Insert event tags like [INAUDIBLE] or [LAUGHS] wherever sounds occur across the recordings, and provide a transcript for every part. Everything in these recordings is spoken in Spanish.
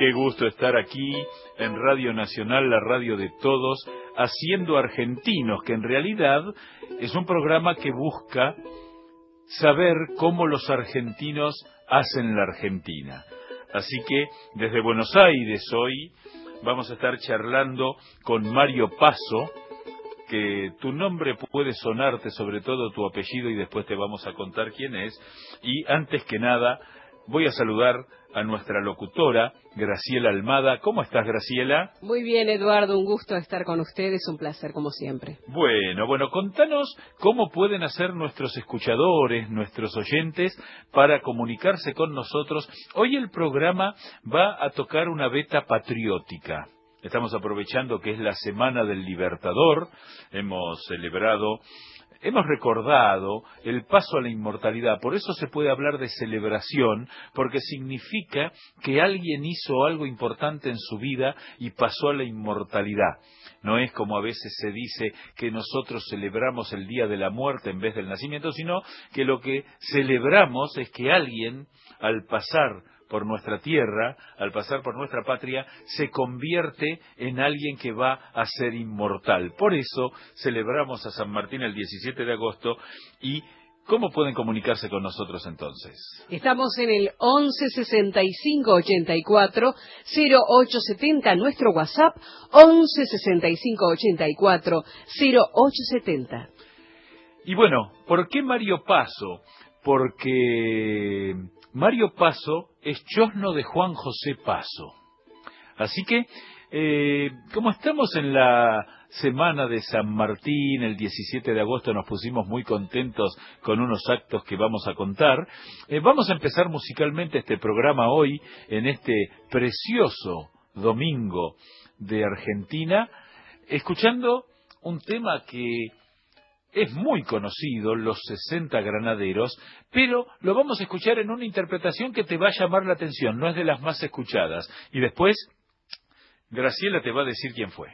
Qué gusto estar aquí en Radio Nacional, la radio de todos, haciendo argentinos, que en realidad es un programa que busca saber cómo los argentinos hacen la Argentina. Así que desde Buenos Aires hoy vamos a estar charlando con Mario Paso, que tu nombre puede sonarte, sobre todo tu apellido, y después te vamos a contar quién es. Y antes que nada, voy a saludar a nuestra locutora, Graciela Almada. ¿Cómo estás, Graciela? Muy bien, Eduardo, un gusto estar con ustedes, un placer como siempre. Bueno, bueno, contanos cómo pueden hacer nuestros escuchadores, nuestros oyentes, para comunicarse con nosotros. Hoy el programa va a tocar una beta patriótica. Estamos aprovechando que es la Semana del Libertador, hemos celebrado hemos recordado el paso a la inmortalidad. Por eso se puede hablar de celebración, porque significa que alguien hizo algo importante en su vida y pasó a la inmortalidad. No es como a veces se dice que nosotros celebramos el día de la muerte en vez del nacimiento, sino que lo que celebramos es que alguien, al pasar por nuestra tierra, al pasar por nuestra patria, se convierte en alguien que va a ser inmortal. Por eso celebramos a San Martín el 17 de agosto y ¿Cómo pueden comunicarse con nosotros entonces? Estamos en el 11 65 84 0870, nuestro WhatsApp 11 65 84 0870. Y bueno, ¿por qué Mario Paso? Porque Mario Paso es chosno de Juan José Paso. Así que, eh, como estamos en la semana de San Martín, el 17 de agosto nos pusimos muy contentos con unos actos que vamos a contar. Eh, vamos a empezar musicalmente este programa hoy, en este precioso domingo de Argentina, escuchando un tema que es muy conocido, Los 60 Granaderos, pero lo vamos a escuchar en una interpretación que te va a llamar la atención, no es de las más escuchadas. Y después, Graciela te va a decir quién fue.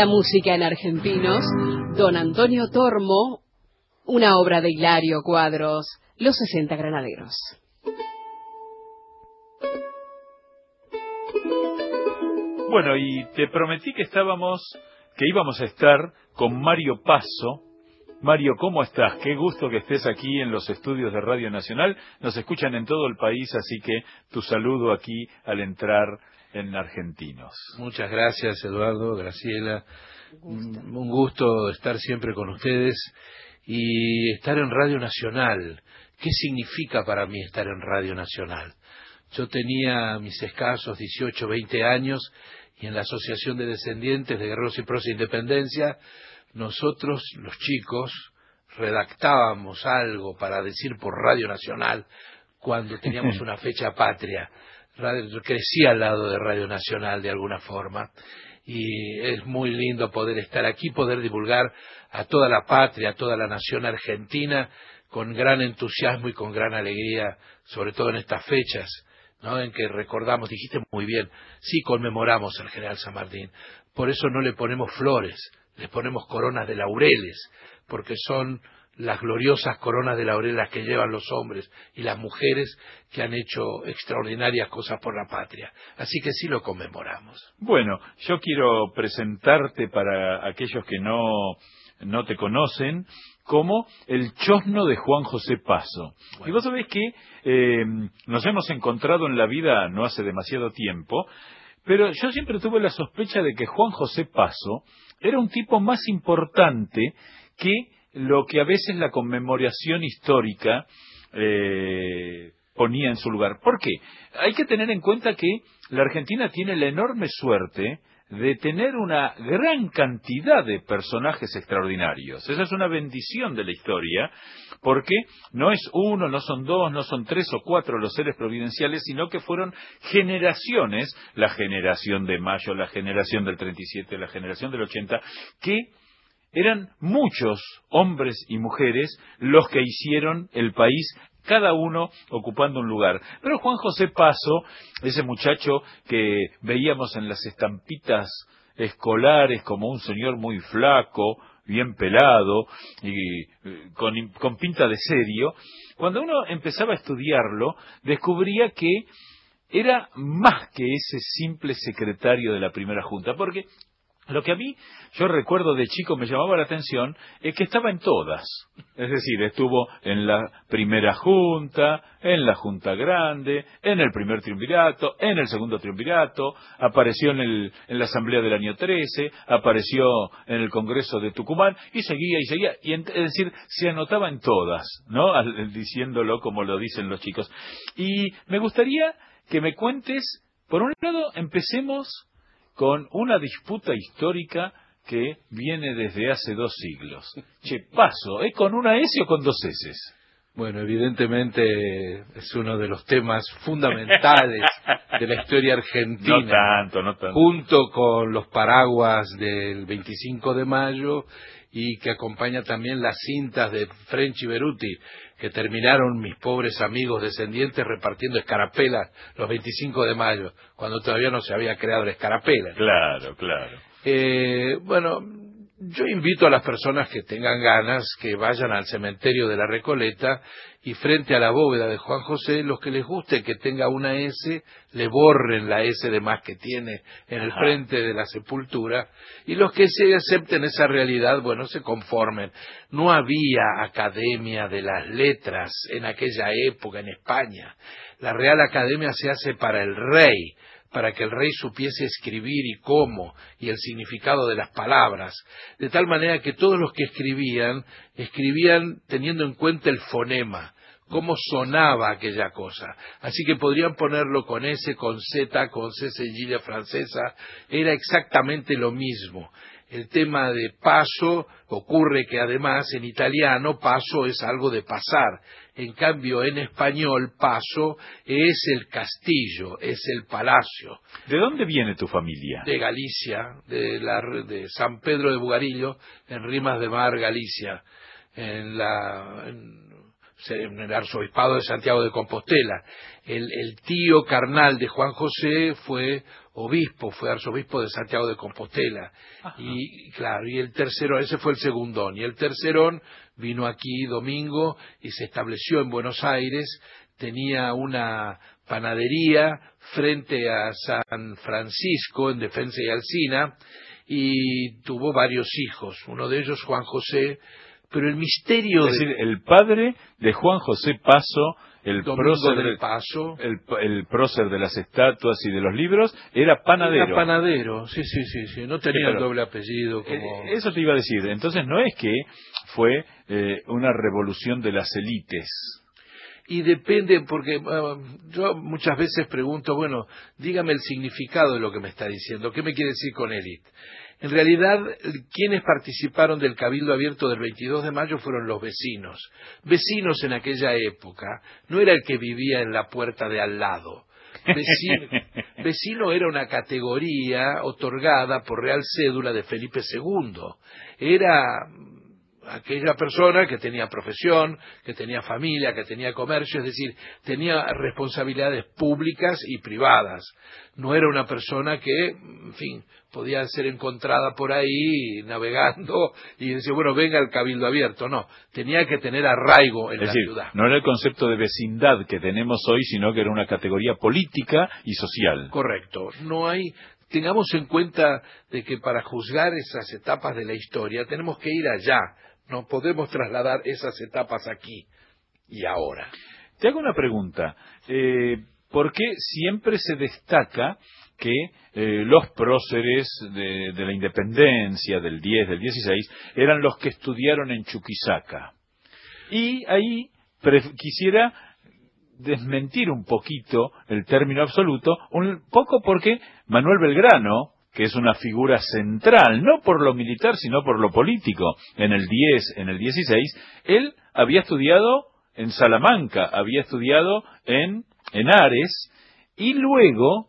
La música en argentinos, Don Antonio Tormo, una obra de Hilario Cuadros, Los 60 Granaderos. Bueno, y te prometí que estábamos, que íbamos a estar con Mario Paso. Mario, ¿cómo estás? Qué gusto que estés aquí en los estudios de Radio Nacional. Nos escuchan en todo el país, así que tu saludo aquí al entrar en Argentinos. Muchas gracias, Eduardo, Graciela. Un Un gusto estar siempre con ustedes y estar en Radio Nacional. ¿Qué significa para mí estar en Radio Nacional? Yo tenía mis escasos 18, 20 años y en la Asociación de Descendientes de Guerreros y Pros de Independencia, nosotros, los chicos, redactábamos algo para decir por Radio Nacional cuando teníamos [LAUGHS] una fecha patria. Crecí al lado de Radio Nacional de alguna forma y es muy lindo poder estar aquí, poder divulgar a toda la patria, a toda la nación argentina con gran entusiasmo y con gran alegría, sobre todo en estas fechas, ¿no? en que recordamos, dijiste muy bien, sí conmemoramos al general San Martín, por eso no le ponemos flores, le ponemos coronas de laureles, porque son las gloriosas coronas de laureles que llevan los hombres y las mujeres que han hecho extraordinarias cosas por la patria. Así que sí lo conmemoramos. Bueno, yo quiero presentarte para aquellos que no, no te conocen como el chosno de Juan José Paso. Bueno. Y vos sabés que eh, nos hemos encontrado en la vida no hace demasiado tiempo, pero yo siempre tuve la sospecha de que Juan José Paso era un tipo más importante que lo que a veces la conmemoración histórica eh, ponía en su lugar. ¿Por qué? Hay que tener en cuenta que la Argentina tiene la enorme suerte de tener una gran cantidad de personajes extraordinarios. Esa es una bendición de la historia, porque no es uno, no son dos, no son tres o cuatro los seres providenciales, sino que fueron generaciones, la generación de Mayo, la generación del 37, la generación del 80, que eran muchos hombres y mujeres los que hicieron el país cada uno ocupando un lugar. Pero Juan José Paso, ese muchacho que veíamos en las estampitas escolares como un señor muy flaco, bien pelado y eh, con, con pinta de serio, cuando uno empezaba a estudiarlo, descubría que era más que ese simple secretario de la primera junta, porque lo que a mí, yo recuerdo de chico, me llamaba la atención, es que estaba en todas. Es decir, estuvo en la primera junta, en la junta grande, en el primer triunvirato, en el segundo triunvirato, apareció en, el, en la asamblea del año 13, apareció en el congreso de Tucumán, y seguía y seguía. Y en- es decir, se anotaba en todas, ¿no? Al- diciéndolo como lo dicen los chicos. Y me gustaría que me cuentes, por un lado, empecemos con una disputa histórica que viene desde hace dos siglos. Che, paso, ¿es con una S o con dos S? Bueno, evidentemente es uno de los temas fundamentales de la historia argentina. No tanto, no tanto. junto con los paraguas del 25 de mayo y que acompaña también las cintas de French y Beruti, que terminaron mis pobres amigos descendientes repartiendo escarapelas los 25 de mayo, cuando todavía no se había creado la escarapela. Claro, claro. Eh, bueno, yo invito a las personas que tengan ganas que vayan al cementerio de la Recoleta y frente a la bóveda de Juan José, los que les guste que tenga una S, le borren la S de más que tiene en el frente de la sepultura y los que se acepten esa realidad, bueno, se conformen. No había academia de las letras en aquella época en España. La Real Academia se hace para el rey, para que el rey supiese escribir y cómo, y el significado de las palabras, de tal manera que todos los que escribían, escribían teniendo en cuenta el fonema, cómo sonaba aquella cosa. Así que podrían ponerlo con S, con Z, con C sencilla francesa, era exactamente lo mismo. El tema de paso ocurre que además en italiano paso es algo de pasar. En cambio en español paso es el castillo, es el palacio ¿De dónde viene tu familia? de Galicia, de, la, de San Pedro de Bugarillo, en Rimas de Mar, Galicia, en la en el arzobispado de Santiago de Compostela. El, el, tío carnal de Juan José fue obispo, fue arzobispo de Santiago de Compostela. Y claro, y el tercero, ese fue el segundón. Y el tercerón vino aquí domingo y se estableció en Buenos Aires, tenía una panadería frente a San Francisco en Defensa y Alcina y tuvo varios hijos, uno de ellos Juan José, pero el misterio es decir, el padre de Juan José Paso, el prócer del Paso, el, el, prócer de las estatuas y de los libros, era panadero. Era panadero, sí, sí, sí, sí. no tenía Sí, el doble apellido como... Eh, Eso te iba a decir. Entonces no es que fue eh, una revolución de las élites. Y depende, porque ah, yo muchas veces pregunto, bueno, dígame el significado de lo que me está diciendo, ¿qué me quiere decir con élite? En realidad, quienes participaron del Cabildo Abierto del 22 de mayo fueron los vecinos. Vecinos en aquella época no era el que vivía en la puerta de al lado. Vecino, [LAUGHS] vecino era una categoría otorgada por Real Cédula de Felipe II. Era aquella persona que tenía profesión, que tenía familia, que tenía comercio, es decir, tenía responsabilidades públicas y privadas. No era una persona que, en fin, podía ser encontrada por ahí navegando y decir, bueno, venga al cabildo abierto. No, tenía que tener arraigo en Es la decir, ciudad. no era el concepto de vecindad que tenemos hoy, sino que era una categoría política y social. Correcto. No hay. Tengamos en cuenta de que para juzgar esas etapas de la historia tenemos que ir allá. No podemos trasladar esas etapas aquí y ahora. Te hago una pregunta. Eh, ¿Por qué siempre se destaca que eh, los próceres de, de la independencia del 10, del 16, eran los que estudiaron en Chuquisaca? Y ahí quisiera desmentir un poquito el término absoluto, un poco porque Manuel Belgrano, que es una figura central, no por lo militar, sino por lo político, en el 10, en el 16, él había estudiado en Salamanca, había estudiado en, en Ares, y luego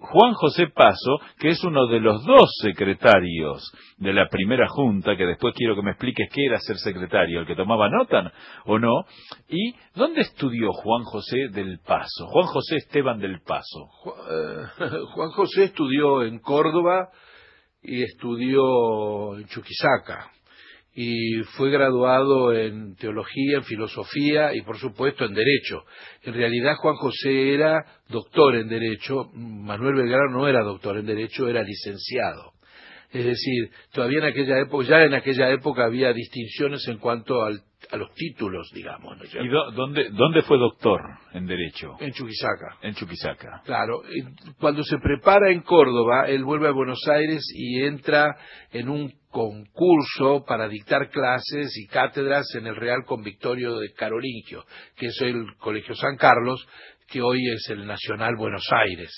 Juan José Paso, que es uno de los dos secretarios de la primera junta, que después quiero que me expliques qué era ser secretario, el que tomaba nota o no, y ¿dónde estudió Juan José del Paso? Juan José Esteban del Paso. Eh, [LAUGHS] Juan José estudió en Córdoba y estudió en Chuquisaca y fue graduado en teología, en filosofía y por supuesto en derecho. En realidad Juan José era doctor en derecho, Manuel Belgrano no era doctor en derecho, era licenciado. Es decir, todavía en aquella época, ya en aquella época había distinciones en cuanto al- a los títulos, digamos, ¿no? ¿Y dó- dónde, dónde fue doctor en Derecho? En Chuquisaca. En Chuquisaca. Claro, cuando se prepara en Córdoba, él vuelve a Buenos Aires y entra en un concurso para dictar clases y cátedras en el Real Convictorio de Carolingio, que es el Colegio San Carlos, que hoy es el Nacional Buenos Aires.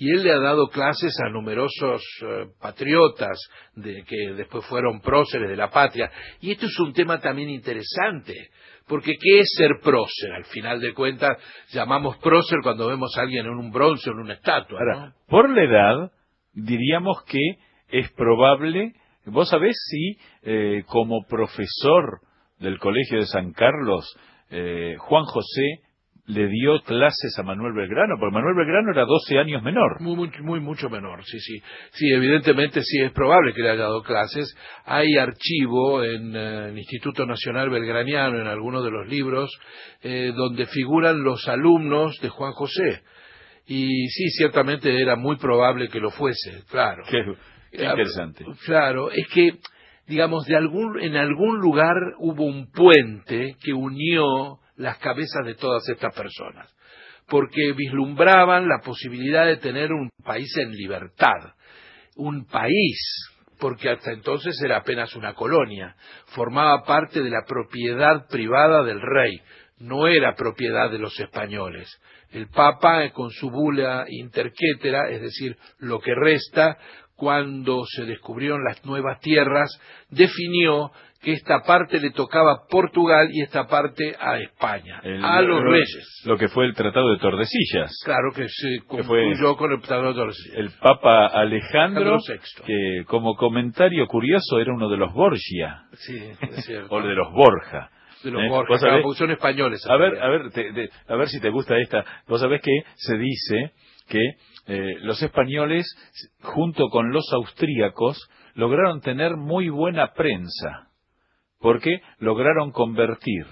Y él le ha dado clases a numerosos eh, patriotas de, que después fueron próceres de la patria. Y esto es un tema también interesante, porque ¿qué es ser prócer? Al final de cuentas, llamamos prócer cuando vemos a alguien en un bronce o en una estatua. ¿no? Ahora, por la edad, diríamos que es probable, vos sabés si eh, como profesor del Colegio de San Carlos, eh, Juan José le dio clases a Manuel Belgrano, porque Manuel Belgrano era 12 años menor. Muy, muy, muy, mucho menor, sí, sí. Sí, evidentemente sí es probable que le haya dado clases. Hay archivo en eh, el Instituto Nacional Belgraniano, en algunos de los libros, eh, donde figuran los alumnos de Juan José. Y sí, ciertamente era muy probable que lo fuese, claro. Qué, qué Ah, interesante. Claro, es que, digamos, de algún, en algún lugar hubo un puente que unió las cabezas de todas estas personas, porque vislumbraban la posibilidad de tener un país en libertad, un país, porque hasta entonces era apenas una colonia, formaba parte de la propiedad privada del rey, no era propiedad de los españoles. El Papa, con su bula interquétera, es decir, lo que resta, cuando se descubrieron las nuevas tierras, definió que esta parte le tocaba a Portugal y esta parte a España, El- a los lo- reyes. Lo que fue el Tratado de Tordesillas. Claro que se Que concluyó con el Tratado de Tordesillas. El Papa Alejandro, Alejandro VI. que como comentario curioso era uno de los Borgia, Sí, es [LAUGHS] cierto. o de los Borja. de los ¿Eh? Borges, claro, son españoles. A ver, a ver, te- te- a ver si te gusta esta. Vos sabés que se dice que eh, los españoles, junto con los austríacos, lograron tener muy buena prensa, porque lograron convertir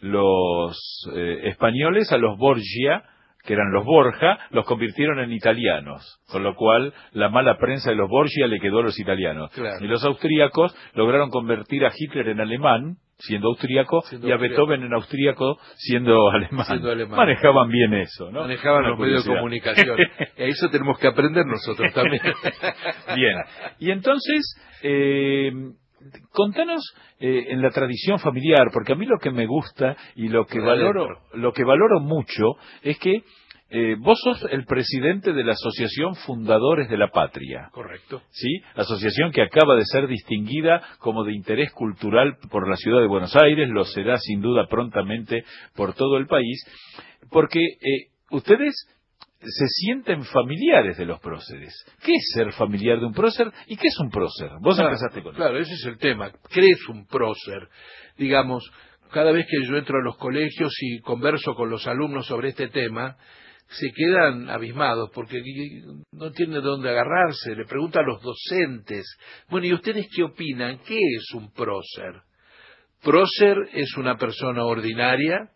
los eh, españoles a los Borgia, que eran los Borja, los convirtieron en italianos, con lo cual la mala prensa de los Borgia le quedó a los italianos. Claro. Y los austríacos lograron convertir a Hitler en alemán, siendo austríaco, Siendo y a austríaco. Beethoven en austríaco, siendo alemán. Siendo alemán. Manejaban bien eso, ¿no? Manejaban Una los medios de comunicación. [LAUGHS] y a eso tenemos que aprender nosotros también. Bien. Y entonces, eh, contanos eh, en la tradición familiar, porque a mí lo que me gusta y lo que valoro, lo que valoro mucho es que eh, vos sos el presidente de la Asociación Fundadores de la Patria. Correcto. ¿sí? Asociación que acaba de ser distinguida como de interés cultural por la ciudad de Buenos Aires, lo será sin duda prontamente por todo el país, porque eh, ustedes se sienten familiares de los próceres. ¿Qué es ser familiar de un prócer y qué es un prócer? Vos Claro, empezaste con Claro, ese es el tema. ¿Qué es un prócer? Digamos, cada vez que yo entro a los colegios y converso con los alumnos sobre este tema, se quedan abismados porque no tienen de dónde agarrarse. Le preguntan a los docentes, bueno, ¿y ustedes qué opinan? ¿Qué es un prócer? Prócer es una persona ordinaria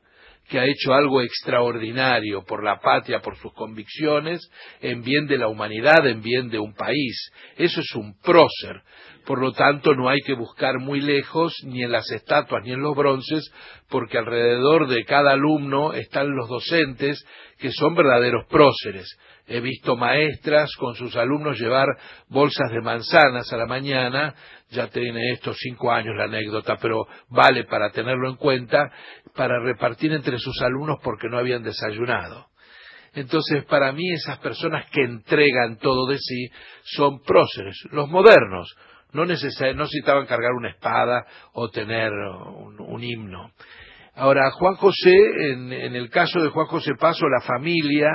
que ha hecho algo extraordinario por la patria, por sus convicciones, en bien de la humanidad, en bien de un país. Eso es un prócer. Por lo tanto, no hay que buscar muy lejos, ni en las estatuas ni en los bronces, porque alrededor de cada alumno están los docentes que son verdaderos próceres. He visto maestras con sus alumnos llevar bolsas de manzanas a la mañana, ya tiene estos cinco años la anécdota, pero vale para tenerlo en cuenta, para repartir entre sus alumnos porque no habían desayunado. Entonces, para mí, esas personas que entregan todo de sí son próceres, los modernos. No, necesitaban cargar una espada o tener un, un himno. Ahora, Juan José, en, en el caso de Juan José Paso, la familia,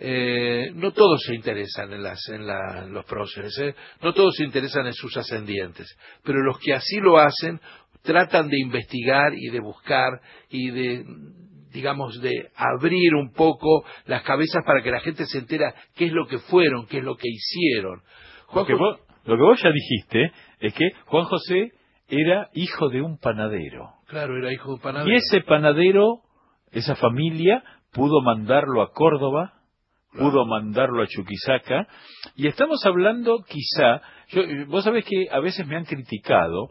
eh, no todos se interesan en, las, en la- los próceres, ¿eh? no todos se interesan en sus ascendientes, pero los que así lo hacen tratan de investigar y de buscar y de digamos, de abrir un poco las cabezas para que la gente se entera qué es lo que fueron, qué es lo que hicieron. Lo que, vos, lo que vos ya dijiste es que Juan José era hijo de un panadero. Claro, era hijo de un panadero. Y ese panadero, esa familia, pudo mandarlo a Córdoba, pudo mandarlo a Chuquisaca, y estamos hablando quizá, yo, vos sabés que a veces me han criticado,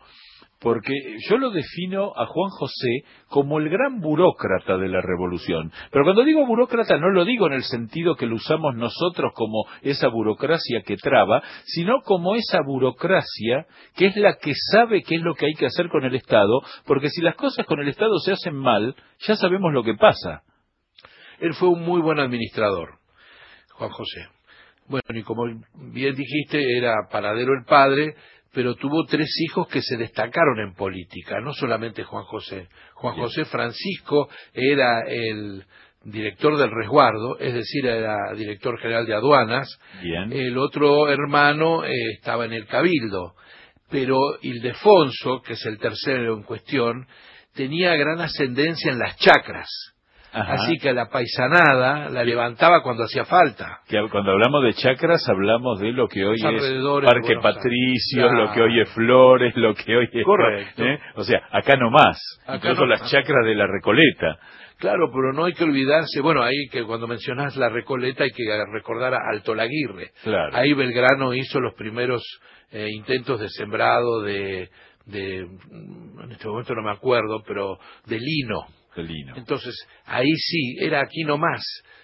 porque yo lo defino a Juan José como el gran burócrata de la revolución. Pero cuando digo burócrata no lo digo en el sentido que lo usamos nosotros como esa burocracia que traba, sino como esa burocracia que es la que sabe qué es lo que hay que hacer con el Estado, porque si las cosas con el Estado se hacen mal, ya sabemos lo que pasa. Él fue un muy buen administrador, Juan José. Bueno, y como bien dijiste, era panadero el padre, pero tuvo tres hijos que se destacaron en política, no solamente Juan José. Juan. José Francisco era el director del resguardo, es decir, era director general de aduanas. Bien. El otro hermano eh, estaba en el cabildo, pero Ildefonso, que es el tercero en cuestión, tenía gran ascendencia en las chacras. Ajá. Así que la paisanada la levantaba cuando hacía falta. Que cuando hablamos de chacras hablamos de lo que hoy Los es Parque Claro. lo que hoy es Flores, lo que hoy es... Correcto. ¿eh? O sea, acá no más. Acá Incluso no las más. chacras de la Recoleta. Claro, pero no hay que olvidarse, bueno, ahí que cuando mencionas la Recoleta hay que recordar a Alto Laguirre. Claro. Ahí Belgrano hizo los primeros eh, intentos de sembrado de, de, en este momento no me acuerdo, pero de lino. Entonces, ahí sí, era aquí nomás.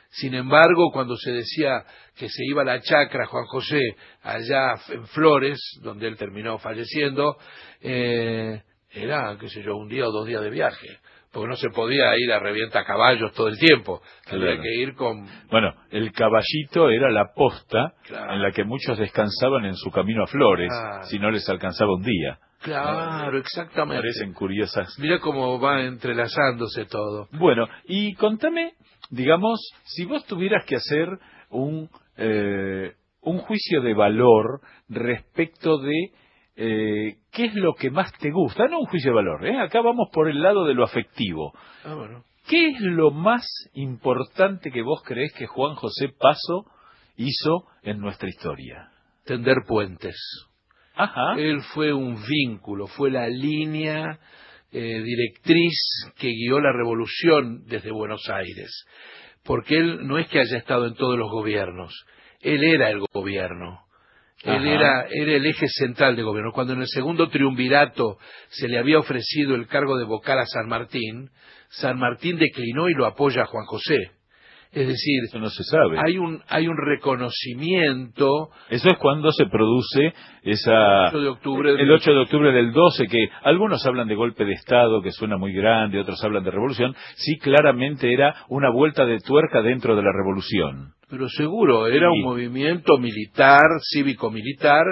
Sin embargo, cuando se decía que se iba a la chacra Juan José, allá en Flores, donde él terminó falleciendo, eh, era, qué sé yo, un día o dos días de viaje. Porque no se podía ir a revienta caballos todo el tiempo. Había Claro. que ir con... Bueno, el caballito era la posta Claro. en la que muchos descansaban en su camino a Flores, Claro. si no les alcanzaba un día. Claro, exactamente. Parecen curiosas. Mira cómo va entrelazándose todo. Bueno, y contame, digamos, si vos tuvieras que hacer un, eh, un juicio de valor respecto de eh, ¿qué es lo que más te gusta? No un juicio de valor, ¿eh? acá vamos por el lado de lo afectivo. Ah, bueno. ¿Qué es lo más importante que vos creés que Juan José Paso hizo en nuestra historia? Tender puentes. Ajá. Él fue un vínculo, fue la línea eh, directriz que guió la revolución desde Buenos Aires. Porque él no es que haya estado en todos los gobiernos, él era el gobierno. Él era, era el eje central de gobierno. Cuando en el segundo triunvirato se le había ofrecido el cargo de vocal a San Martín, San Martín declinó y lo apoya a Juan José. Es decir, Eso no se sabe. hay un, hay un reconocimiento Eso es cuando se produce esa... 8 de octubre El 8 de octubre del 12, que algunos hablan de golpe de Estado, que suena muy grande, otros hablan de revolución, sí claramente era una vuelta de tuerca dentro de la revolución. Pero seguro, era Sí. un movimiento militar, cívico-militar,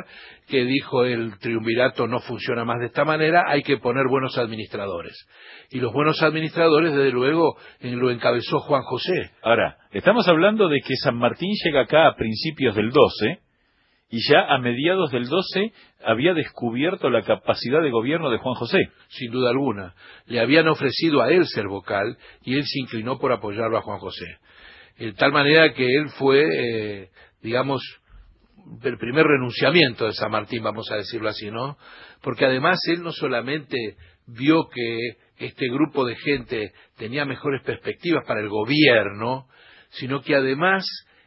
que dijo el triunvirato no funciona más de esta manera, hay que poner buenos administradores. Y los buenos administradores, desde luego, lo encabezó Juan José. Ahora, estamos hablando de que San Martín llega acá a principios del 12 y ya a mediados del 12 había descubierto la capacidad de gobierno de Juan José. sin duda alguna. Le habían ofrecido a él ser vocal y él se inclinó por apoyarlo a Juan José. De tal manera que él fue, eh, digamos, el primer renunciamiento de San Martín, vamos a decirlo así, ¿no? Porque además él no solamente vio que este grupo de gente tenía mejores perspectivas para el gobierno, sino que además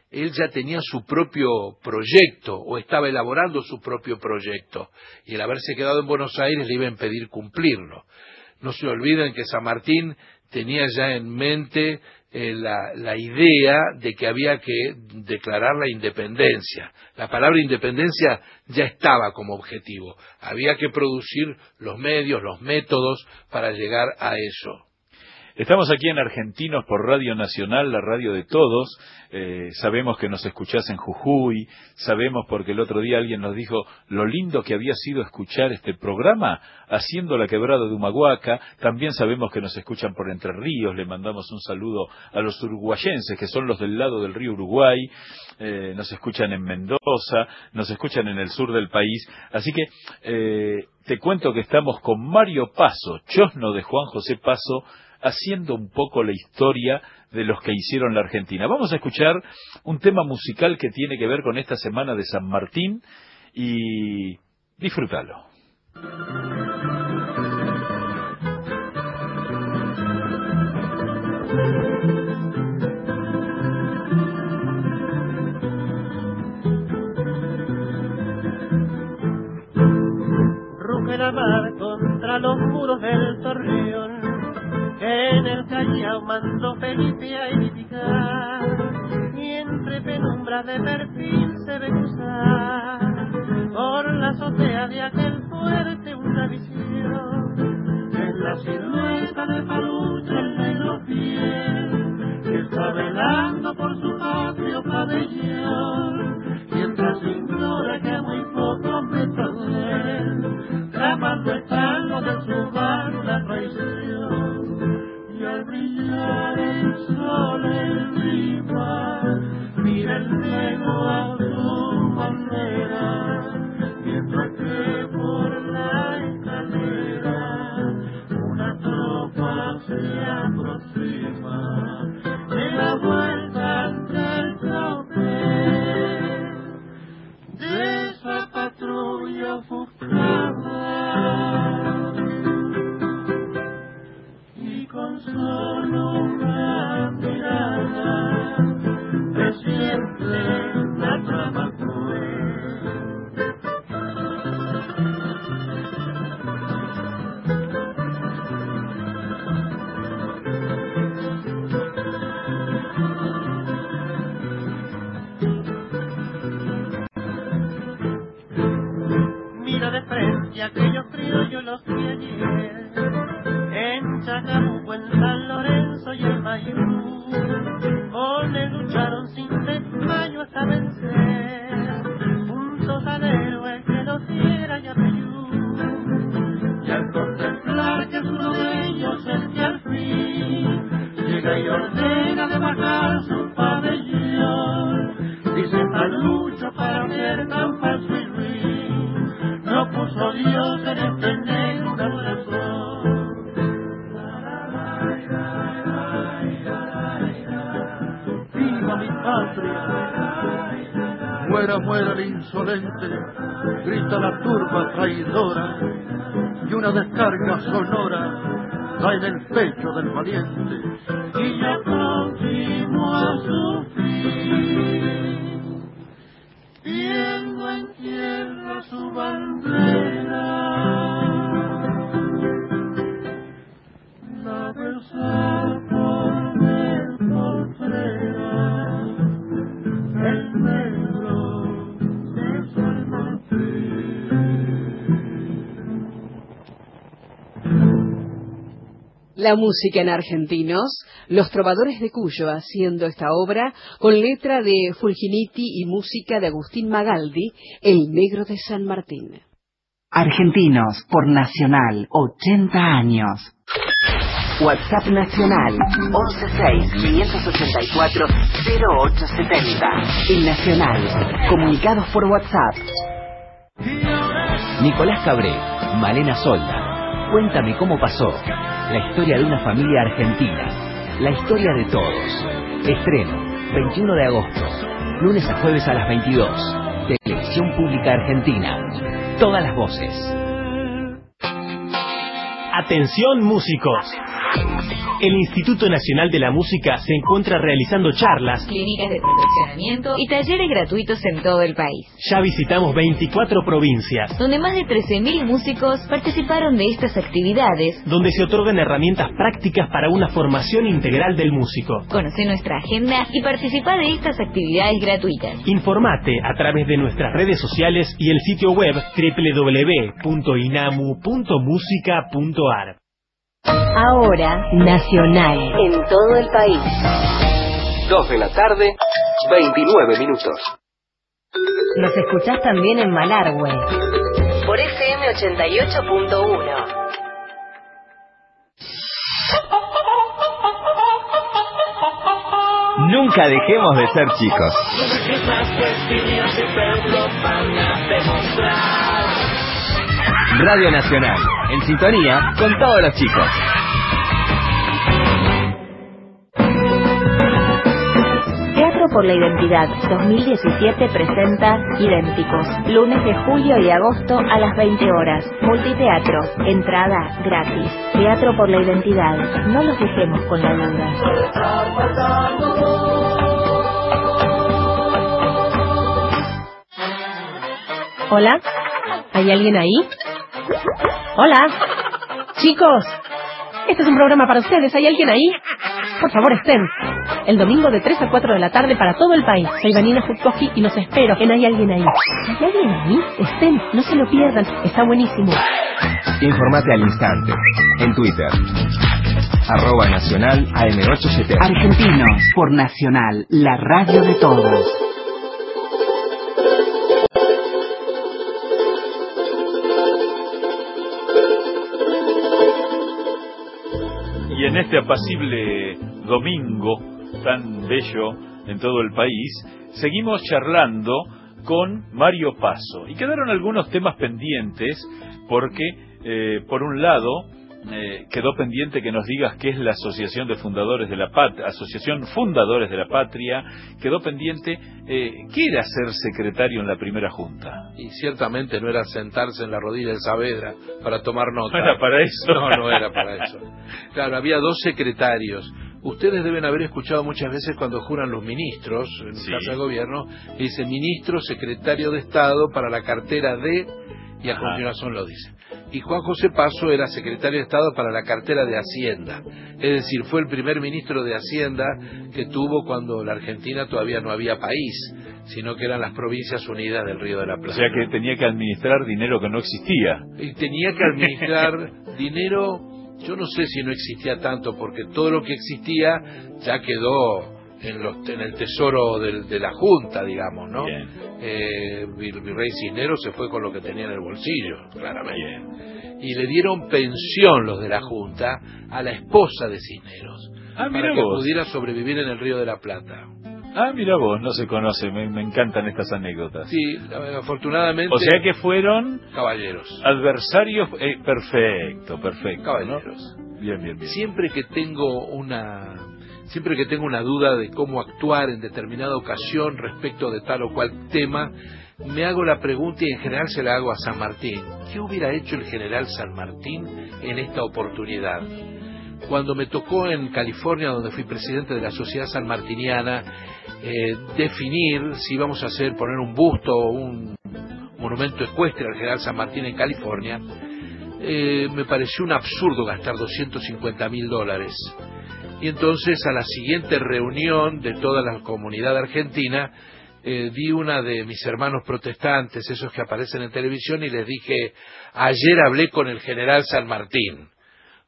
él ya tenía su propio proyecto o estaba elaborando su propio proyecto y el haberse quedado en Buenos Aires le iba a impedir cumplirlo. No se olviden que San Martín tenía ya en mente eh, la, la idea de que había que declarar la independencia. La palabra independencia ya estaba como objetivo. Había que producir los medios, los métodos para llegar a eso. Estamos aquí en Argentinos por Radio Nacional, la radio de todos. Eh, sabemos que nos escuchás en Jujuy, sabemos porque el otro día alguien nos dijo lo lindo que había sido escuchar este programa haciendo la quebrada de Humahuaca. También sabemos que nos escuchan por Entre Ríos. Le mandamos un saludo a los uruguayenses, que son los del lado del río Uruguay. Eh, nos escuchan en Mendoza, nos escuchan en el sur del país. Así que eh, te cuento que estamos con Mario Paso, chosno de Juan José Paso, haciendo un poco la historia de los que hicieron la Argentina. Vamos a escuchar un tema musical que tiene que ver con esta semana de San Martín y disfrútalo. Del torreón, en el Callao mandó Felipe a edificar, y entre penumbras de perfil se ve cruzar, por la azotea de aquel fuerte una visión, es la silueta de Palucho el negro fiel, que está velando por su patrio pabellón, están el insolente, grita la turba traidora, y una descarga sonora da en el pecho del valiente. La música en argentinos, los trovadores de Cuyo haciendo esta obra con letra de Fulginiti y música de Agustín Magaldi, El Negro de San Martín. Argentinos por Nacional, 80 años. WhatsApp Nacional 116-584-0870. El Nacional. Comunicados por WhatsApp. Nicolás Cabré, Malena Solda. Cuéntame cómo pasó. La historia de una familia argentina. La historia de todos. Estreno, 21 de agosto. Lunes a jueves a las 22. Televisión Pública Argentina. Todas las voces. Atención músicos. El Instituto Nacional de la Música se encuentra realizando charlas. clínicas de perfeccionamiento y talleres gratuitos en todo el país, Ya visitamos 24 provincias, donde más de 13.000 músicos participaron de estas actividades. donde se otorgan herramientas prácticas para una formación integral del músico. Conoce nuestra agenda y participa de estas actividades gratuitas. Informate a través de nuestras redes sociales y el sitio web www.inamu.musica.ar. Ahora, Nacional, en todo el país. 2 de la tarde, 29 minutos. Nos escuchás también en Malargüe. Por FM 88.1. Nunca dejemos de ser chicos. Radio Nacional, en sintonía con todos los chicos. Teatro por la Identidad 2017 presenta Idénticos, lunes de julio y agosto a las 20 horas. Multiteatro, entrada gratis. Teatro por la Identidad, no los dejemos con la duda. Hola, ¿hay alguien ahí? Hola, chicos, este es un programa para ustedes, ¿hay alguien ahí? Por favor, estén. El domingo de 3 a 4 de la tarde para todo el país. Soy Vanina Futkoski y los espero en Hay alguien ahí. ¿Hay alguien ahí? Estén, no se lo pierdan, está buenísimo. Informate al instante. En Twitter. Arroba Nacional AM870. Argentinos por Nacional, la radio de todos. En este apacible domingo tan bello en todo el país, seguimos charlando con Mario Paso. Y quedaron algunos temas pendientes porque, eh, por un lado, eh, quedó pendiente que nos digas qué es la Asociación de Fundadores de la Patria, Asociación Fundadores de la Patria, quedó pendiente eh, qué era ser secretario en la primera junta. Y ciertamente no era sentarse en la rodilla de Saavedra para tomar nota. No era para eso. No, no era para eso. Claro, había dos secretarios. Ustedes deben haber escuchado muchas veces cuando juran los ministros en Sí. Casa de Gobierno, dice ministro, secretario de Estado para la cartera de, y a Ajá. continuación lo dice. Y Juan José Paso era secretario de Estado para la cartera de Hacienda. Es decir, fue el primer ministro de Hacienda que tuvo cuando la Argentina todavía no había país, sino que eran las provincias unidas del Río de la O Plata. sea que tenía que administrar dinero que no existía. Y tenía que administrar [LAUGHS] dinero, yo no sé si no existía tanto, porque todo lo que existía ya quedó en, los, en el tesoro del- de la Junta, digamos, ¿no? Bien. Eh, Vir- Virrey Cisneros se fue con lo que tenía en el bolsillo, claramente. Y le dieron pensión los de la Junta a la esposa de Cisneros, Ah, para que vos. pudiera sobrevivir en el Río de la Plata. Ah, mira vos, no se conoce, me, me encantan estas anécdotas. Sí, afortunadamente. O sea que fueron caballeros. Adversarios, eh, perfecto, perfecto. Caballeros. ¿no? Bien, bien, bien. Siempre que tengo una siempre que tengo una duda de cómo actuar en determinada ocasión respecto de tal o cual tema, me hago la pregunta y en general se la hago a San Martín. ¿Qué hubiera hecho el general San Martín en esta oportunidad? Cuando me tocó en California, donde fui presidente de la Sociedad Sanmartiniana, eh, definir si íbamos a hacer, poner un busto o un monumento ecuestre al general San Martín en California, eh, me pareció un absurdo gastar 250 mil dólares. Y entonces a la siguiente reunión de toda la comunidad argentina, eh, di una de mis hermanos protestantes, esos que aparecen en televisión, y les dije, ayer hablé con el general San Martín.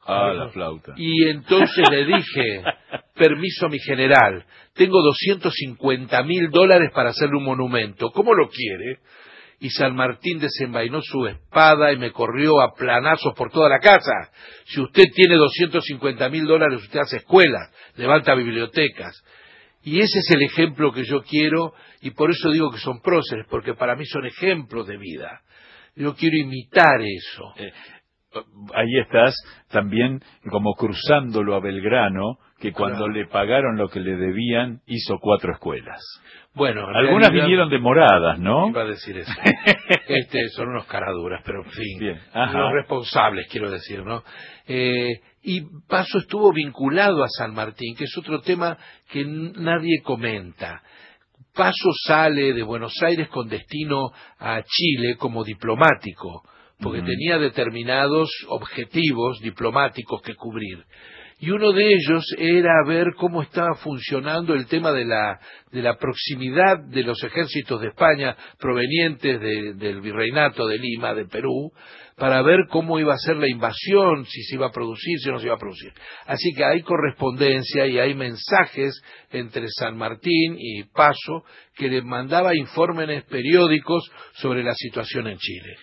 Ah, la flauta. Y entonces le dije, [LAUGHS] permiso mi general, tengo 250 mil dólares para hacerle un monumento, ¿cómo lo quiere? Y San Martín desenvainó su espada y me corrió a planazos por toda la casa. Si usted tiene 250 mil dólares, usted hace escuelas, levanta bibliotecas. Y ese es el ejemplo que yo quiero, y por eso digo que son próceres, porque para mí son ejemplos de vida. Yo quiero imitar eso. Eh, ahí estás también como cruzándolo a Belgrano, que cuando Claro. le pagaron lo que le debían, hizo cuatro escuelas. Bueno, en Algunas realidad- vinieron demoradas, ¿no? Iba a decir eso. [LAUGHS] Este, son unos caraduras, pero en fin. Bien. Los responsables, quiero decir, ¿no? Eh, y Paso estuvo vinculado a San Martín, que es otro tema que nadie comenta. Paso sale de Buenos Aires con destino a Chile como diplomático, porque tenía determinados objetivos diplomáticos que cubrir. Y uno de ellos era ver cómo estaba funcionando el tema de la, de la proximidad de los ejércitos de España provenientes de- del virreinato de Lima, de Perú, para ver cómo iba a ser la invasión, si se iba a producir, si no se iba a producir. Así que hay correspondencia y hay mensajes entre San Martín y Paso que le mandaba informes periódicos sobre la situación en Chile.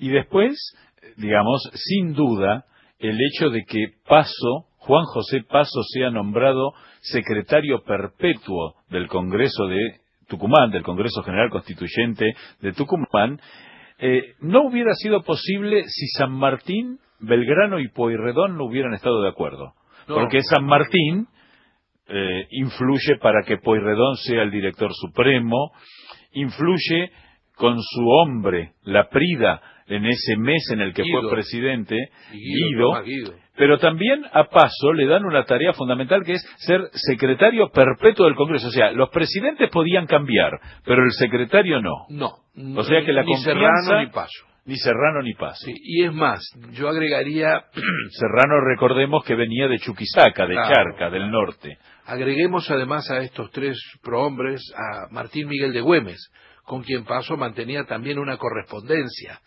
Y después, digamos, sin duda, el hecho de que Paso, Juan José Paso, sea nombrado secretario perpetuo del Congreso de Tucumán, del Congreso General Constituyente de Tucumán, eh, no hubiera sido posible si San Martín, Belgrano y Pueyrredón no hubieran estado de acuerdo. No. Porque San Martín eh, influye para que Pueyrredón sea el director supremo, influye con su hombre, la Prida, en ese mes en el que Guido. fue presidente, Guido, Guido, Tomás Guido. pero también a Paso le dan una tarea fundamental que es ser secretario perpetuo del Congreso. O sea, los presidentes podían cambiar, pero el secretario no. No. O sea que la ni confianza... Serrano ni Paso. Ni Serrano ni Paso. Sí, y es más, yo agregaría, [CLEARS THROAT] Serrano, recordemos que venía de Chuquisaca, de Claro, Charca, del norte. agreguemos además a estos tres prohombres a Martín Miguel de Güemes, con quien Paso mantenía también una correspondencia.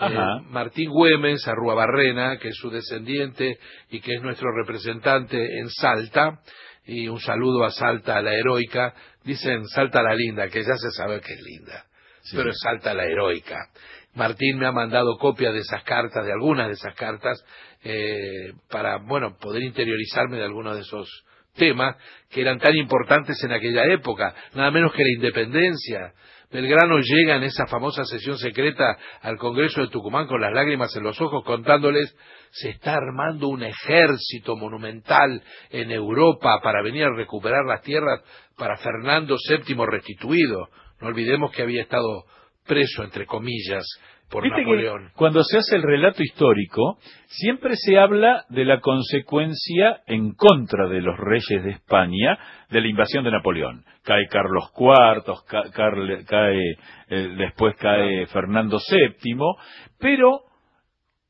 Eh, Martín Güemes, Arruabarrena, que es su descendiente y que es nuestro representante en Salta, y un saludo a Salta, a la heroica, dicen Salta la linda, que ya se sabe que es linda, Sí. pero es Salta la heroica. Martín me ha mandado copia de esas cartas, de algunas de esas cartas, eh, para, bueno, poder interiorizarme de algunos de esos temas que eran tan importantes en aquella época, nada menos que la independencia. Belgrano llega en esa famosa sesión secreta al Congreso de Tucumán con las lágrimas en los ojos contándoles se está armando un ejército monumental en Europa para venir a recuperar las tierras para Fernando VII restituido. No olvidemos que había estado preso, entre comillas, por Napoleón. cuando se hace el relato histórico, siempre se habla de la consecuencia en contra de los reyes de España de la invasión de Napoleón. Cae Carlos IV, ca- Carle- cae, eh, después cae Fernando VII, pero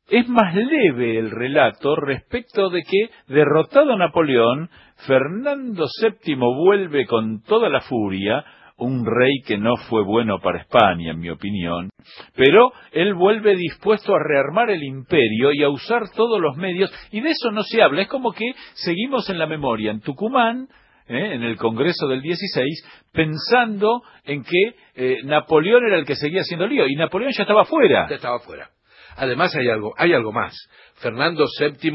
es más leve el relato respecto de que, derrotado Napoleón, Fernando VII vuelve con toda la furia, un rey que no fue bueno para España, en mi opinión, pero él vuelve dispuesto a rearmar el imperio y a usar todos los medios, y de eso no se habla, es como que seguimos en la memoria, en Tucumán, ¿eh? en el Congreso del 16, pensando en que eh, Napoleón era el que seguía haciendo lío, y Napoleón ya estaba fuera. Ya estaba fuera. Además hay algo, hay algo más. Fernando VII,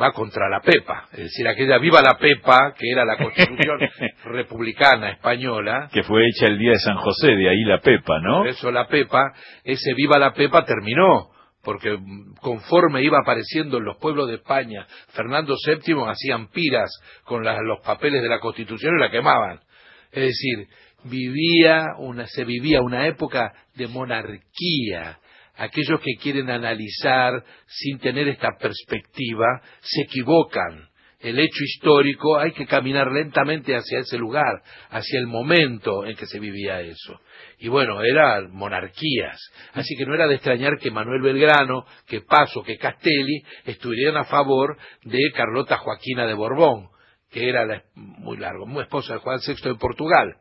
va contra la Pepa, es decir, aquella viva la Pepa, que era la constitución [LAUGHS] republicana española. Que fue hecha el día de San José, de ahí la Pepa, ¿no? Por eso la Pepa, ese viva la Pepa terminó, porque conforme iba apareciendo en los pueblos de España, Fernando VII hacían piras con los papeles de la constitución y la quemaban. Es decir, vivía una, se vivía una época de monarquía, aquellos que quieren analizar sin tener esta perspectiva se equivocan. El hecho histórico hay que caminar lentamente hacia ese lugar, hacia el momento en que se vivía eso. Y bueno, eran monarquías. Así que no era de extrañar que Manuel Belgrano, que Paso, que Castelli estuvieran a favor de Carlota Joaquina de Borbón, que era la, muy largo, muy esposa de Juan VI de Portugal.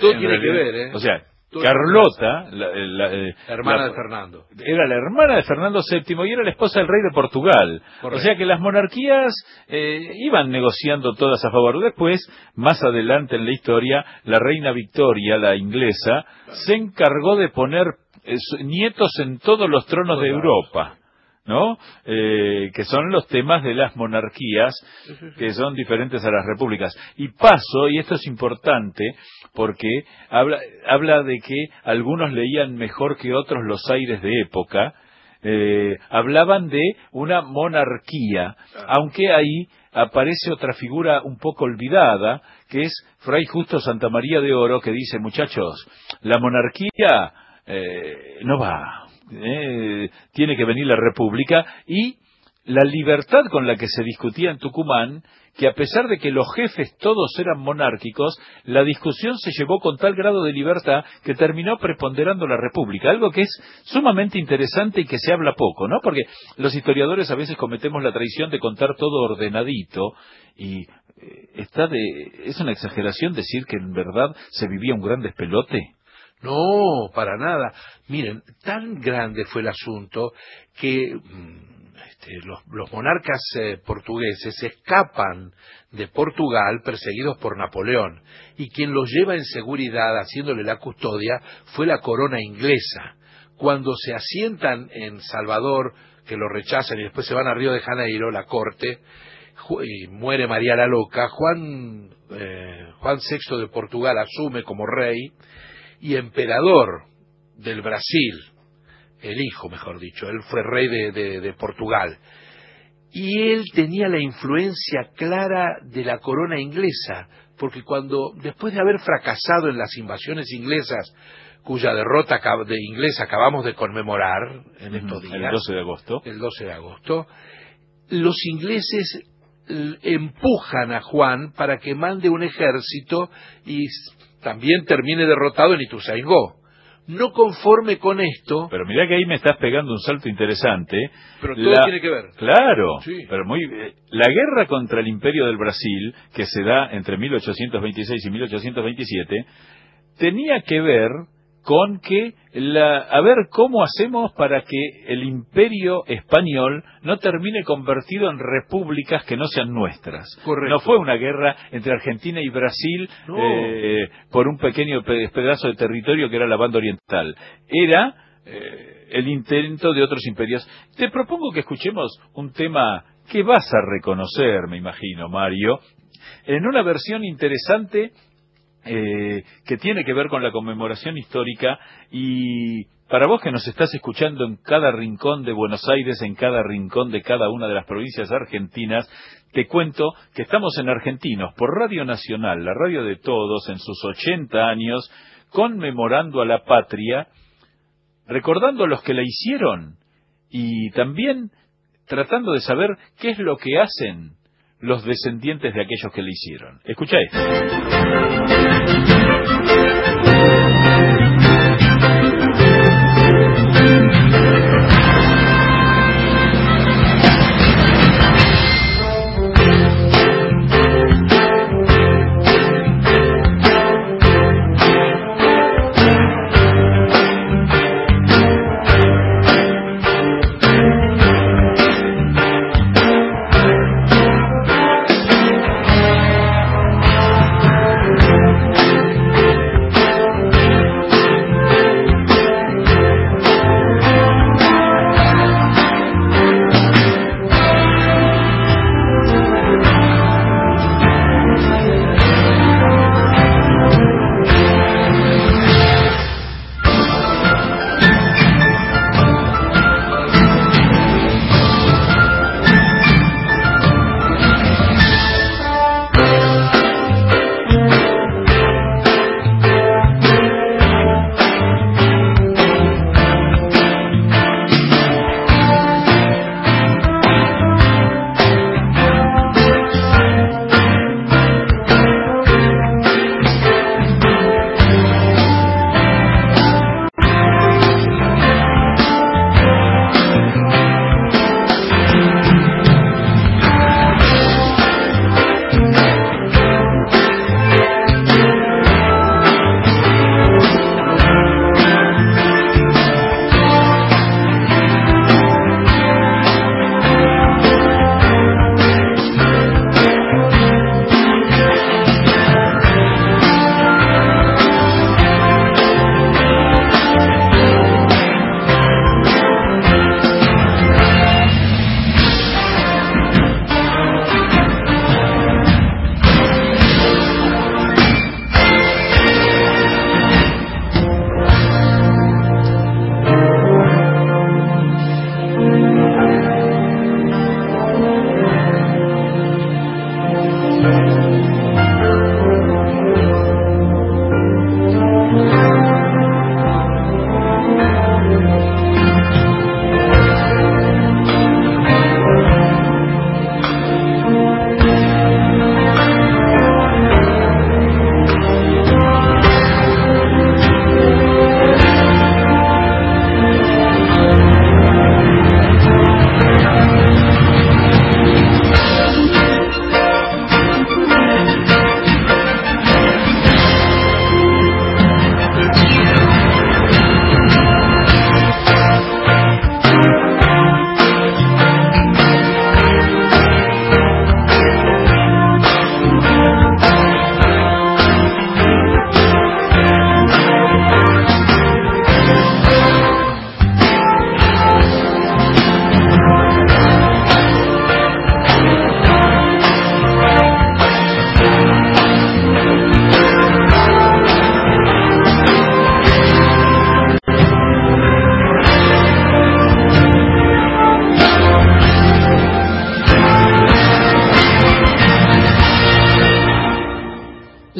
Todo tiene que ver, ¿eh? O sea, Carlota, la, eh, hermana de Fernando, era la hermana de Fernando VII y era la esposa del rey de Portugal. O sea que las monarquías eh, iban negociando todas a favor. Después, más adelante en la historia, la reina Victoria, la inglesa, se encargó de poner eh, nietos en todos los tronos de Europa. ¿No? Eh, que son los temas de las monarquías, que son diferentes a las repúblicas. Y paso, y esto es importante, porque habla, habla de que algunos leían mejor que otros los aires de época, eh, hablaban de una monarquía, aunque ahí aparece otra figura un poco olvidada, que es Fray Justo Santa María de Oro, que dice, muchachos, la monarquía eh, no va, eh, tiene que venir la República y la libertad con la que se discutía en Tucumán, que a pesar de que los jefes todos eran monárquicos, la discusión se llevó con tal grado de libertad que terminó preponderando la República, algo que es sumamente interesante y que se habla poco, ¿no? Porque los historiadores a veces cometemos la traición de contar todo ordenadito y eh, está de es una exageración decir que en verdad se vivía un gran despelote. No, para nada. Miren, tan grande fue el asunto que mm, este, los, monarcas eh, portugueses escapan de Portugal perseguidos por Napoleón y quien los lleva en seguridad haciéndole la custodia fue la corona inglesa. Cuando se asientan en Salvador, que lo rechazan y después se van a Río de Janeiro, la corte, y muere María la Loca, Juan, eh, Juan VI de Portugal asume como rey y emperador del Brasil, el hijo, mejor dicho, él fue rey de, Portugal, y él tenía la influencia clara de la corona inglesa, porque cuando, después de haber fracasado en las invasiones inglesas, cuya derrota de inglesa acabamos de conmemorar en estos días, el 12 de agosto, el 12 de agosto, los ingleses empujan a Juan para que mande un ejército y también termine derrotado en Ituzaingó. No conforme con esto. Pero mira que ahí me estás pegando un salto interesante. Pero todo tiene que ver. Claro. Pero muy. Eh, la guerra contra el Imperio del Brasil, que se da entre 1826 y 1827, tenía que ver con que la, a ver cómo hacemos para que el imperio español no termine convertido en repúblicas que no sean nuestras. No fue una guerra entre Argentina y Brasil eh, por un pequeño pedazo de territorio que era la banda oriental. Era eh, el intento de otros imperios. Te propongo que escuchemos un tema que vas a reconocer, me imagino, Mario, en una versión interesante eh, que tiene que ver con la conmemoración histórica. Y para vos que nos estás escuchando en cada rincón de Buenos Aires, en cada rincón de cada una de las provincias argentinas, te cuento que estamos en Argentinos por Radio Nacional, la radio de todos, en sus 80 años, conmemorando a la patria, recordando a los que la hicieron y también tratando de saber qué es lo que hacen los descendientes de aquellos que le hicieron. Escucha.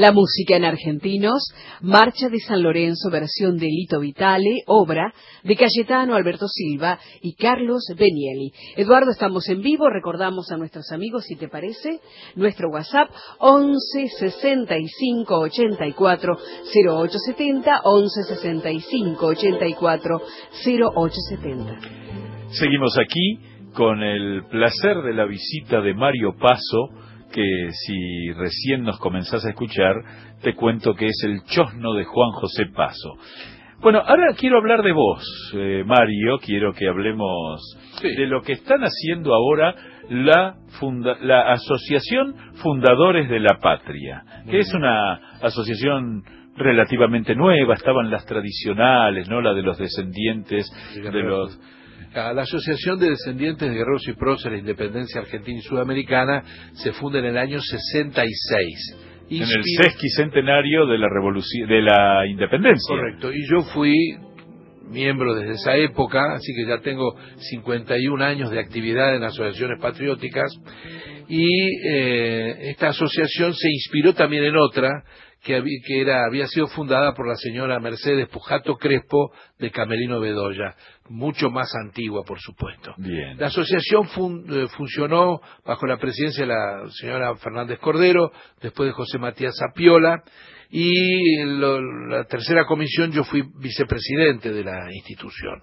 La música en argentinos, Marcha de San Lorenzo, versión de Lito Vitale, obra de Cayetano Alberto Silva y Carlos Benieli. Eduardo, estamos en vivo, recordamos a nuestros amigos, si te parece, nuestro WhatsApp 11 65 84 0870, 11 65 84 0870. Seguimos aquí con el placer de la visita de Mario Paso, que si recién nos comenzás a escuchar, te cuento que es el chosno de Juan José Paso. Bueno, ahora quiero hablar de vos, eh, Mario, quiero que hablemos de lo que están haciendo ahora la, la Asociación Fundadores de la Patria, que es una asociación relativamente nueva, estaban las tradicionales, ¿no? La de los descendientes de los la Asociación de Descendientes de Guerreros y Próceres de la Independencia Argentina y Sudamericana se funda en el año 66. En el sesquicentenario de la revolución, de la independencia. Correcto. Y yo fui miembro desde esa época, así que ya tengo 51 años de actividad en asociaciones patrióticas. Y eh, esta asociación se inspiró también en otra que, había, que era, había sido fundada por la señora Mercedes Pujato Crespo de Camerino Bedoya, mucho más antigua, por supuesto. La asociación eh, funcionó bajo la presidencia de la señora Fernández Cordero, después de José Matías Apiola, y la tercera comisión yo fui vicepresidente de la institución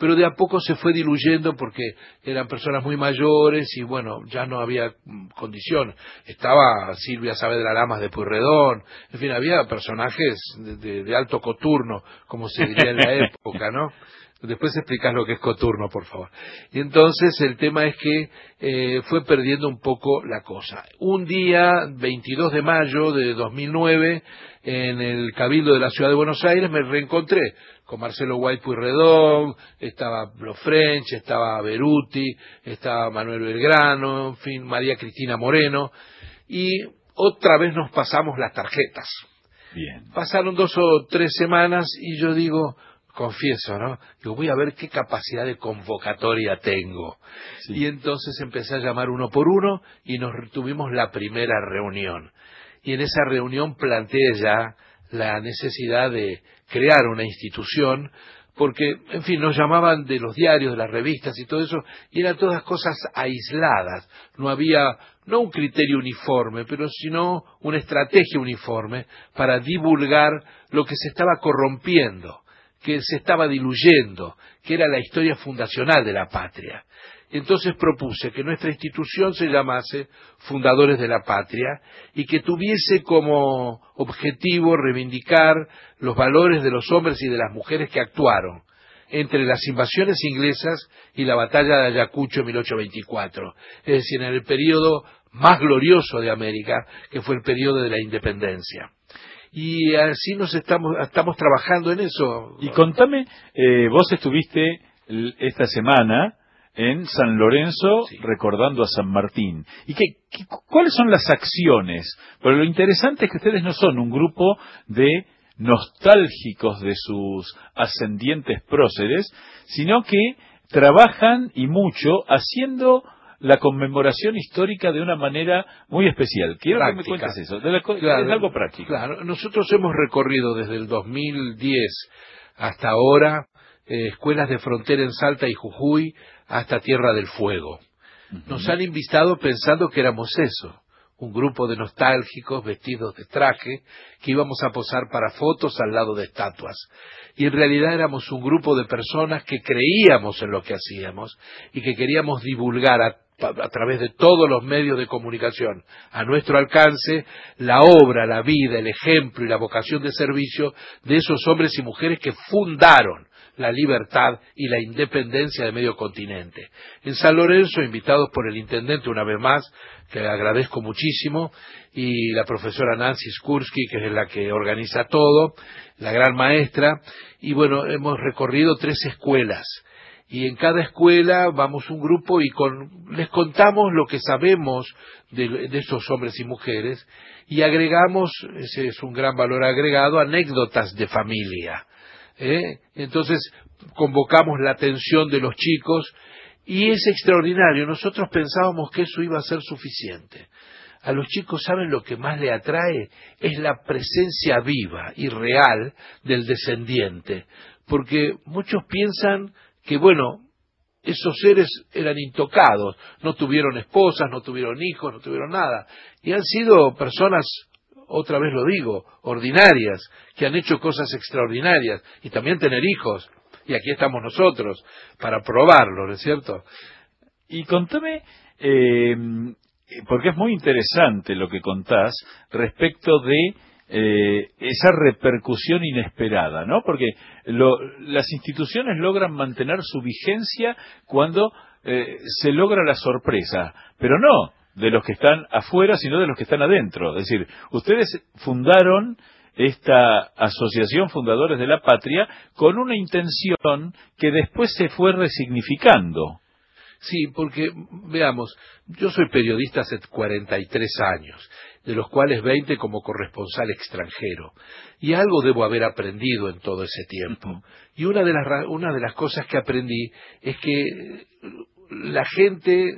pero de a poco se fue diluyendo porque eran personas muy mayores y bueno, ya no había mm, condición. Estaba Silvia Saavedra Lamas de Puyredón, en fin, había personajes de, alto coturno, como se diría en la [LAUGHS] época, ¿no? Después explicas lo que es coturno, por favor. Y entonces el tema es que eh, fue perdiendo un poco la cosa. Un día, 22 de mayo de 2009, en el Cabildo de la Ciudad de Buenos Aires, me reencontré con Marcelo White Puyredón, estaba Lo French, estaba Beruti, estaba Manuel Belgrano, en fin, María Cristina Moreno, y otra vez nos pasamos las tarjetas. Bien. Pasaron dos o tres semanas y yo digo, confieso, ¿no? Digo, voy a ver qué capacidad de convocatoria tengo. Y entonces empecé a llamar uno por uno y nos tuvimos la primera reunión. Y en esa reunión planteé ya la necesidad de crear una institución, porque, en fin, nos llamaban de los diarios, de las revistas y todo eso, y eran todas cosas aisladas. No había, no un criterio uniforme, pero sino una estrategia uniforme para divulgar lo que se estaba corrompiendo, que se estaba diluyendo, que era la historia fundacional de la patria. Entonces propuse que nuestra institución se llamase Fundadores de la Patria y que tuviese como objetivo reivindicar los valores de los hombres y de las mujeres que actuaron entre las invasiones inglesas y la batalla de Ayacucho en 1824, es decir, en el periodo más glorioso de América, que fue el periodo de la independencia y así nos estamos, estamos trabajando en eso. Y contame, eh, vos estuviste esta semana en San Lorenzo recordando a San Martín. ¿Y qué, cuáles son las acciones? Pero lo interesante es que ustedes no son un grupo de nostálgicos de sus ascendientes próceres, sino que trabajan y mucho haciendo la conmemoración histórica de una manera muy especial. Quiero que me cuentes eso. es algo práctico. Claro, nosotros hemos recorrido desde el 2010 hasta ahora eh, escuelas de frontera en Salta y Jujuy hasta Tierra del Fuego. Nos han invitado pensando que éramos eso, un grupo de nostálgicos vestidos de traje que íbamos a posar para fotos al lado de estatuas. Y en realidad éramos un grupo de personas que creíamos en lo que hacíamos y que queríamos divulgar a, a través de todos los medios de comunicación a nuestro alcance la obra, la vida, el ejemplo y la vocación de servicio de esos hombres y mujeres que fundaron la libertad y la independencia de medio continente. En San Lorenzo, invitados por el intendente una vez más, que agradezco muchísimo, y la profesora Nancy Skursky, que es la que organiza todo, la gran maestra, y bueno, hemos recorrido tres escuelas. Y en cada escuela vamos un grupo y les contamos lo que sabemos de, de esos hombres y mujeres y agregamos, ese es un gran valor agregado, anécdotas de familia ¿eh? Entonces convocamos la atención de los chicos y es extraordinario. Nosotros pensábamos que eso iba a ser suficiente. a los chicos saben lo que más le atrae es la presencia viva y real del descendiente, porque muchos piensan que bueno, esos seres eran intocados, no tuvieron esposas, no tuvieron hijos, no tuvieron nada, y han sido personas, otra vez lo digo, ordinarias, que han hecho cosas extraordinarias, y también tener hijos, y aquí estamos nosotros para probarlo, ¿no es cierto? Y contame, eh, porque es muy interesante lo que contás respecto de eh, esa repercusión inesperada, ¿no? Porque las instituciones logran mantener su vigencia cuando eh, se logra la sorpresa, pero no de los que están afuera, sino de los que están adentro. Es decir, ustedes fundaron esta asociación Fundadores de la Patria con una intención que después se fue resignificando. Sí, porque, veamos, yo soy periodista hace 43 años, de los cuales 20 como corresponsal extranjero, y algo debo haber aprendido en todo ese tiempo. Y una de las, una de las cosas que aprendí es que la gente,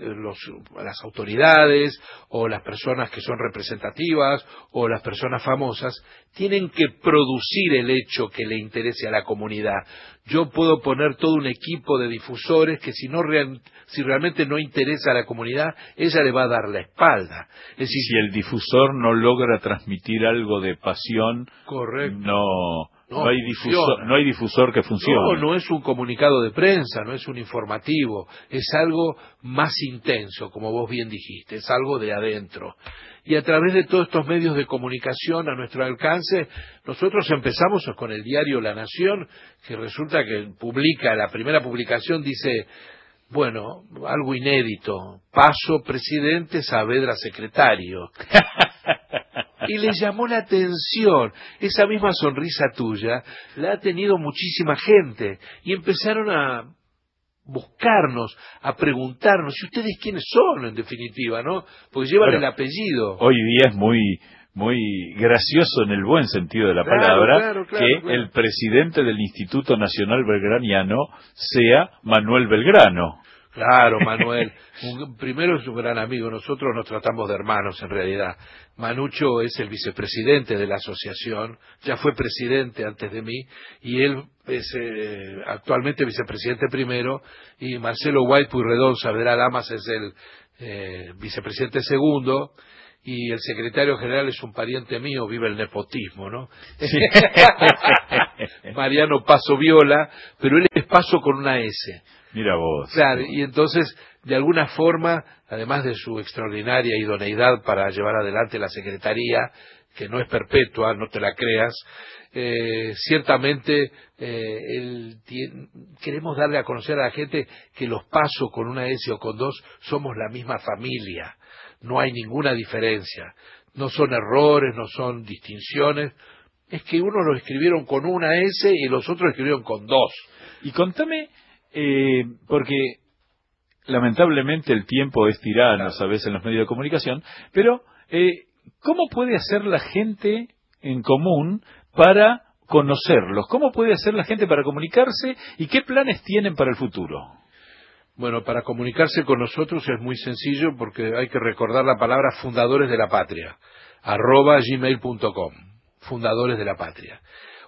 las autoridades o las personas que son representativas o las personas famosas tienen que producir el hecho que le interese a la comunidad. Yo puedo poner todo un equipo de difusores que si, no si realmente no interesa a la comunidad, ella le va a dar la espalda. Es decir, si el difusor no logra transmitir algo de pasión, no no, hay difusor, no hay difusor que funcione. No, no es un comunicado de prensa, no es un informativo, es algo más intenso, como vos bien dijiste, es algo de adentro. Y a través de todos estos medios de comunicación a nuestro alcance, nosotros empezamos con el diario La Nación, que resulta que publica, la primera publicación dice, bueno, algo inédito, paso presidente, Saavedra secretario. [LAUGHS] y le llamó la atención. Esa misma sonrisa tuya la ha tenido muchísima gente y empezaron a buscarnos, a preguntarnos, ¿y ustedes quiénes son en definitiva, no? Porque llevan el apellido. Hoy día es muy muy gracioso en el buen sentido de la palabra que el presidente del Instituto Nacional Belgraniano sea Manuel Belgrano. Claro, Manuel. [LAUGHS] primero es un gran amigo. Nosotros nos tratamos de hermanos, en realidad. Manucho es el vicepresidente de la asociación. Ya fue presidente antes de mí. Y él es eh, actualmente vicepresidente primero. Y Marcelo White Puyredón Saavedra Lamas es el eh, vicepresidente segundo y el secretario general es un pariente mío, vive el nepotismo, ¿no? [LAUGHS] Mariano Paso Viola, pero él es Paso con una S. Mira vos. Claro, y entonces, de alguna forma, además de su extraordinaria idoneidad para llevar adelante la Secretaría, que no es perpetua, no te la creas, eh, ciertamente eh, queremos darle a conocer a la gente que los pasos con una S o con dos somos la misma familia, no hay ninguna diferencia, no son errores, no son distinciones, es que unos lo escribieron con una S y los otros escribieron con dos. Y contame eh, porque lamentablemente el tiempo es tirano, sabes, en los medios de comunicación, pero eh, ¿cómo puede hacer la gente en común para conocerlos? ¿Cómo puede hacer la gente para comunicarse y qué planes tienen para el futuro? Bueno, para comunicarse con nosotros es muy sencillo porque hay que recordar la palabra fundadores de la patria, arroba gmail.com, fundadores de la patria.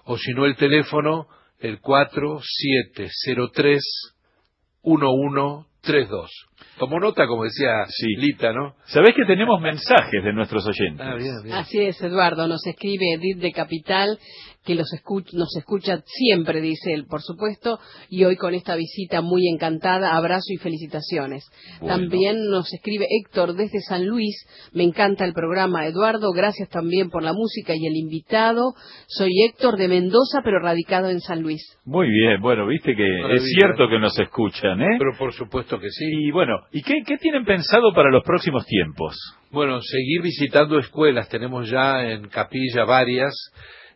O si no, el teléfono el 4703-1132. Tomó nota, como decía Lita, ¿no? Sabés que tenemos mensajes de nuestros oyentes. Ah, Así es, Eduardo. Nos escribe Edith de Capital que los nos escucha siempre, dice él, por supuesto, y hoy con esta visita muy encantada, abrazo y felicitaciones. También nos escribe Héctor desde San Luis, me encanta el programa, Eduardo, gracias también por la música y el invitado. Soy Héctor de Mendoza, pero radicado en San Luis. Muy bien, bueno, viste que es cierto que nos escuchan, ¿eh? Pero por supuesto que sí. Y bueno, ¿y qué, tienen pensado para los próximos tiempos? Bueno, seguir visitando escuelas, tenemos ya en Capilla varias,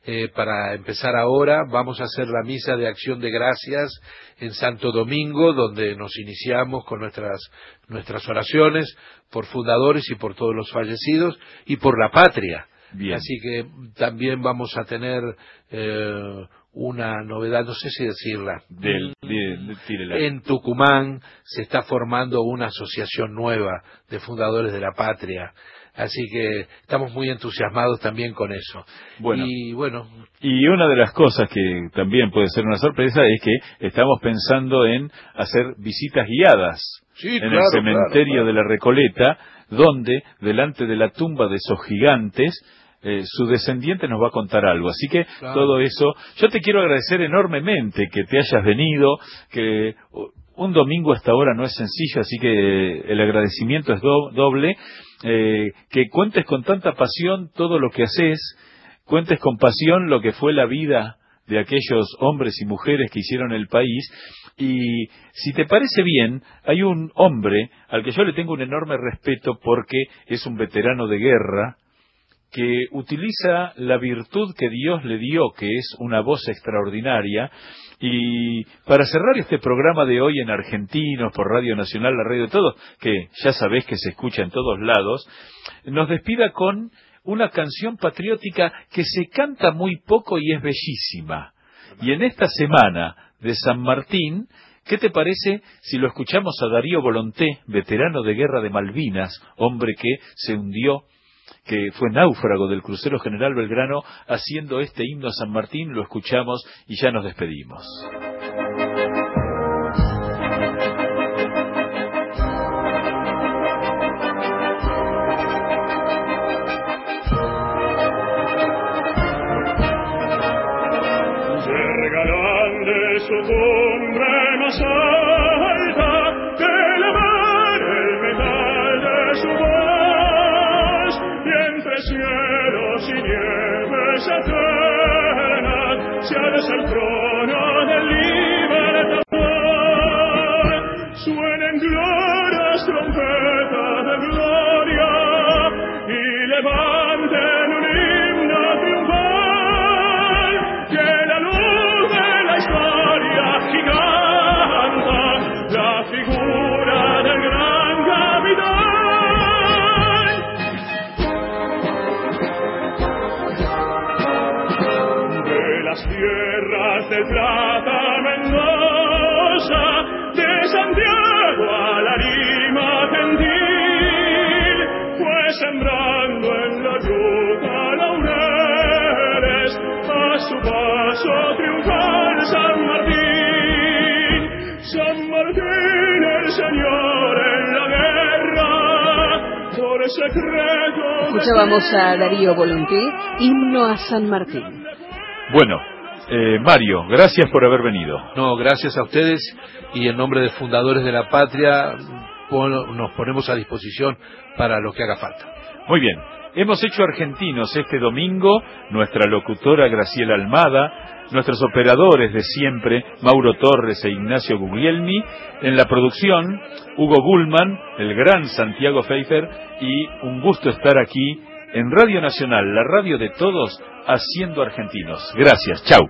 eh, para empezar ahora. Vamos a hacer la misa de acción de gracias en Santo Domingo, donde nos iniciamos con nuestras, nuestras oraciones por fundadores y por todos los fallecidos y por la patria. Así que también vamos a tener eh, una novedad, no sé si decirla. Del, de- de- tírela. En Tucumán se está formando una asociación nueva de fundadores de la patria. Así que estamos muy entusiasmados también con eso. Bueno. Y bueno, Y una de las cosas que también puede ser una sorpresa es que estamos pensando en hacer visitas guiadas Sí, en el claro, cementerio claro, de la Recoleta, donde delante de la tumba de esos gigantes eh, su descendiente nos va a contar algo. Así que Claro. todo eso, yo te quiero agradecer enormemente que te hayas venido, que un domingo hasta ahora no es sencillo, así que eh, el agradecimiento es do- doble, eh, que cuentes con tanta pasión todo lo que haces, cuentes con pasión lo que fue la vida de aquellos hombres y mujeres que hicieron el país. Y si te parece bien, hay un hombre al que yo le tengo un enorme respeto porque es un veterano de guerra, que utiliza la virtud que Dios le dio, que es una voz extraordinaria, y para cerrar este programa de hoy en Argentinos, por Radio Nacional, la radio de todos, que ya sabés que se escucha en todos lados, nos despida con una canción patriótica que se canta muy poco y es bellísima. Y en esta semana de San Martín, ¿qué te parece si lo escuchamos a Darío Volonté, veterano de guerra de Malvinas, hombre que se hundió que fue náufrago del crucero General Belgrano, haciendo este himno a San Martín, lo escuchamos y ya nos despedimos. De su cumbre más alta, elevar el metal de su voz, y entre cielos y nieves eternas se alza el Plata Mendoza de Santiago a la Lima gentil fue sembrando en la yuca laureles a su paso triunfal San Martín San Martín el Señor en la guerra por secreto Escuchábamos a Darío Volonté, himno a San Martín. Bueno, eh, Mario, gracias por haber venido. no, gracias a ustedes y en nombre de fundadores de la patria pon- nos ponemos a disposición para lo que haga falta. Muy bien, hemos hecho argentinos este domingo, nuestra locutora Graciela Almada, nuestros operadores de siempre, Mauro Torres e Ignacio Guglielmi, en la producción, Hugo Gullman, el gran Santiago Pfeiffer, y un gusto estar aquí en Radio Nacional, la radio de todos, haciendo argentinos. Gracias, chau.